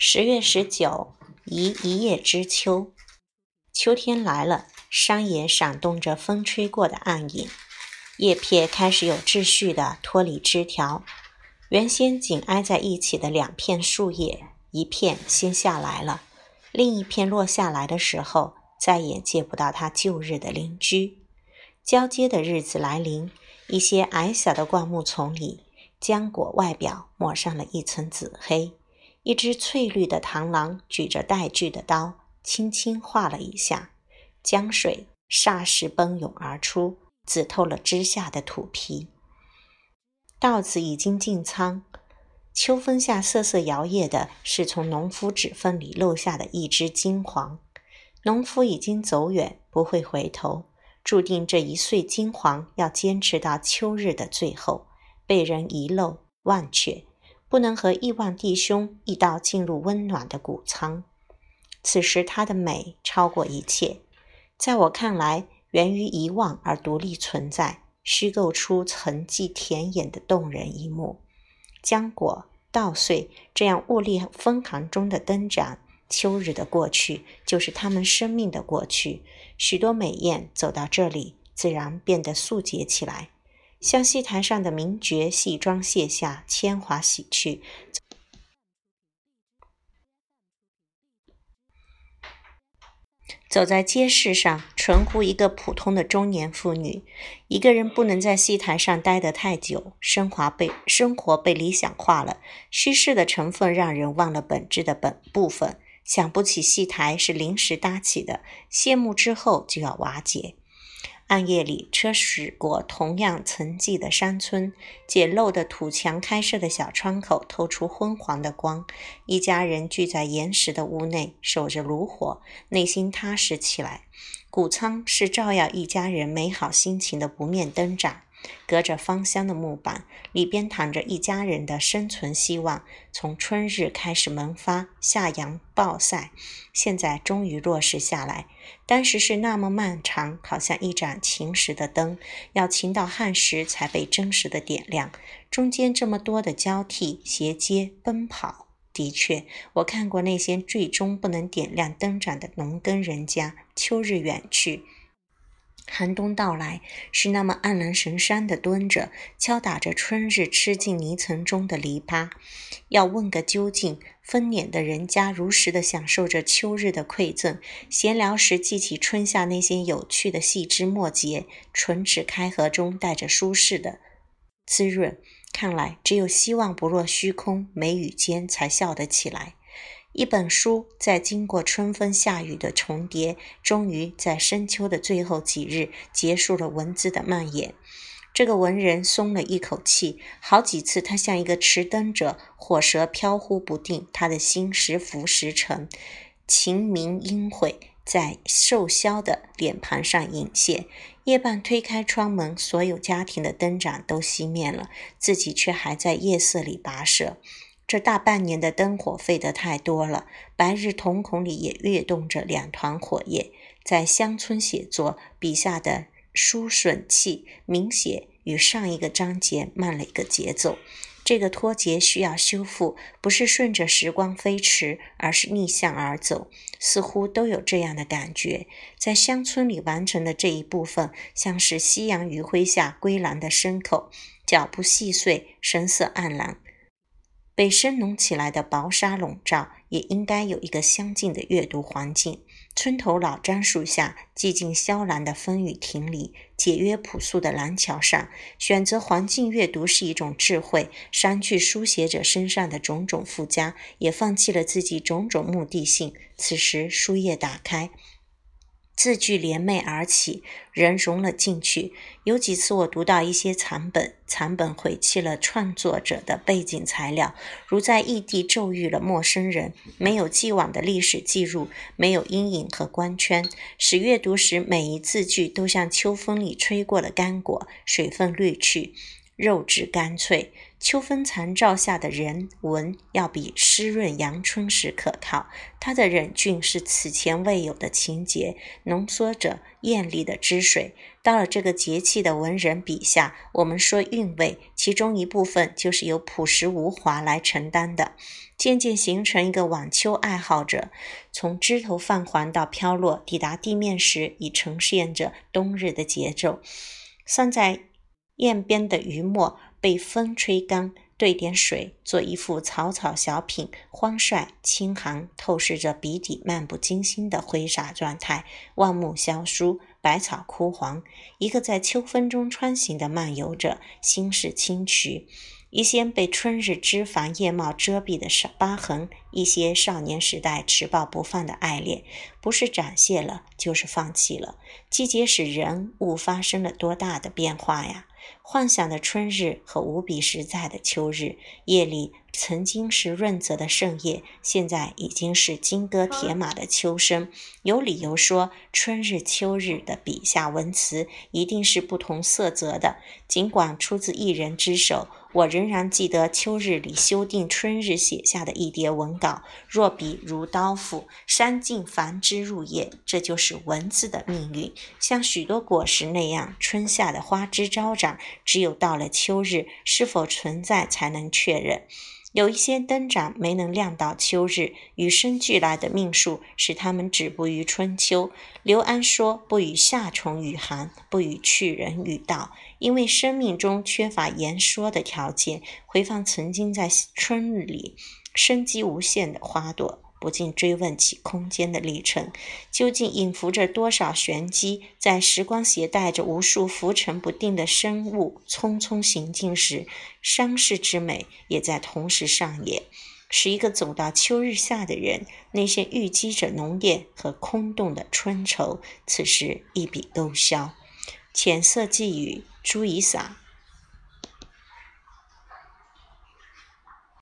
十月十九，宜一叶知秋。秋天来了，山野闪动着风吹过的暗影，叶片开始有秩序地脱离枝条。原先紧挨在一起的两片树叶，一片先下来了，另一片落下来的时候，再也见不到它旧日的邻居。交接的日子来临，一些矮小的灌木丛里，浆果外表抹上了一层紫黑。一只翠绿的螳螂举着带锯的刀，轻轻划了一下，江水霎时奔涌而出，紫透了枝下的土皮。稻子已经进仓，秋风下瑟瑟摇曳的是从农夫指缝里漏下的一只金黄。农夫已经走远，不会回头，注定这一穗金黄要坚持到秋日的最后，被人遗漏忘却。不能和亿万弟兄一道进入温暖的谷仓。此时，它的美超过一切，在我看来，源于遗忘而独立存在，虚构出沉寂田野的动人一幕。浆果、稻穗这样物力分行中的灯盏，秋日的过去就是他们生命的过去。许多美艳走到这里，自然变得素洁起来。向戏台上的名角戏装卸下，铅华洗去，走在街市上，纯乎一个普通的中年妇女。一个人不能在戏台上待得太久，生活被生活被理想化了，虚饰的成分让人忘了本质的本部分，想不起戏台是临时搭起的，谢幕之后就要瓦解。暗夜里，车驶过同样沉寂的山村，简陋的土墙开设的小窗口透出昏黄的光。一家人聚在岩石的屋内，守着炉火，内心踏实起来。谷仓是照耀一家人美好心情的不灭灯盏。隔着芳香的木板，里边躺着一家人的生存希望。从春日开始萌发，夏阳暴晒，现在终于落实下来。当时是那么漫长，好像一盏晴时的灯，要晴到旱时才被真实的点亮。中间这么多的交替、衔接、奔跑，的确，我看过那些最终不能点亮灯盏的农耕人家。秋日远去。寒冬到来，是那么黯然神伤的蹲着，敲打着春日吃进泥层中的篱笆。要问个究竟，分娩的人家如实的享受着秋日的馈赠。闲聊时记起春夏那些有趣的细枝末节，唇齿开合中带着舒适的滋润。看来，只有希望不落虚空，眉宇间才笑得起来。一本书在经过春风夏雨的重叠，终于在深秋的最后几日结束了文字的蔓延。这个文人松了一口气。好几次，他像一个持灯者，火舌飘忽不定，他的心时浮时沉，晴明阴晦在瘦削的脸庞上隐现。夜半推开窗门，所有家庭的灯盏都熄灭了，自己却还在夜色里跋涉。这大半年的灯火费得太多了，白日瞳孔里也跃动着两团火焰。在乡村写作笔下的书吮气明显与上一个章节慢了一个节奏。这个脱节需要修复，不是顺着时光飞驰，而是逆向而走。似乎都有这样的感觉。在乡村里完成的这一部分，像是夕阳余晖下归来的牲口，脚步细碎，神色黯然。被深浓起来的薄纱笼罩，也应该有一个相近的阅读环境。村头老樟树下，寂静萧然的风雨亭里，简约朴素的廊桥上，选择环境阅读是一种智慧。删去书写者身上的种种附加，也放弃了自己种种目的性。此时，书页打开。字句连袂而起，人融了进去。有几次我读到一些残本，残本毁弃了创作者的背景材料，如在异地骤遇了陌生人，没有既往的历史记录，没有阴影和光圈，使阅读时每一字句都像秋风里吹过的干果，水分滤去，肉质干脆。秋风残照下的人文，要比湿润阳春时可靠。它的忍俊是此前未有的情节，浓缩着艳丽的汁水。到了这个节气的文人笔下，我们说韵味，其中一部分就是由朴实无华来承担的。渐渐形成一个晚秋爱好者，从枝头泛黄到飘落，抵达地面时，已呈现着冬日的节奏。散在砚边的余墨被风吹干，兑点水，做一副草草小品，荒率清寒，透视着笔底漫不经心的挥洒状态。万木萧疏，百草枯黄，一个在秋风中穿行的漫游者，心事清曲。一些被春日枝繁叶茂遮蔽的伤疤痕，一些少年时代持抱不放的爱恋，不是展现了，就是放弃了。季节使人物发生了多大的变化呀！幻想的春日和无比实在的秋日，夜里曾经是润泽的盛夜，现在已经是金戈铁马的秋声。有理由说，春日、秋日的笔下文词一定是不同色泽的。尽管出自一人之手。我仍然记得秋日里修订春日写下的一叠文稿，若笔如刀斧，删尽繁枝入叶。这就是文字的命运，像许多果实那样，春夏的花枝招展，只有到了秋日，是否存在才能确认。有一些灯盏没能亮到秋日，与生俱来的命数使他们止步于春秋。刘安说：“不与夏虫语寒，不与去人语道。”因为生命中缺乏言说的条件，回放曾经在春日里生机无限的花朵。不禁追问起空间的历程，究竟隐伏着多少玄机？在时光携带着无数浮沉不定的生物匆匆行进时，伤逝之美也在同时上演，使一个走到秋日下的人，那些郁积着浓烈和空洞的春愁，此时一笔勾销。浅色寄语，朱以洒。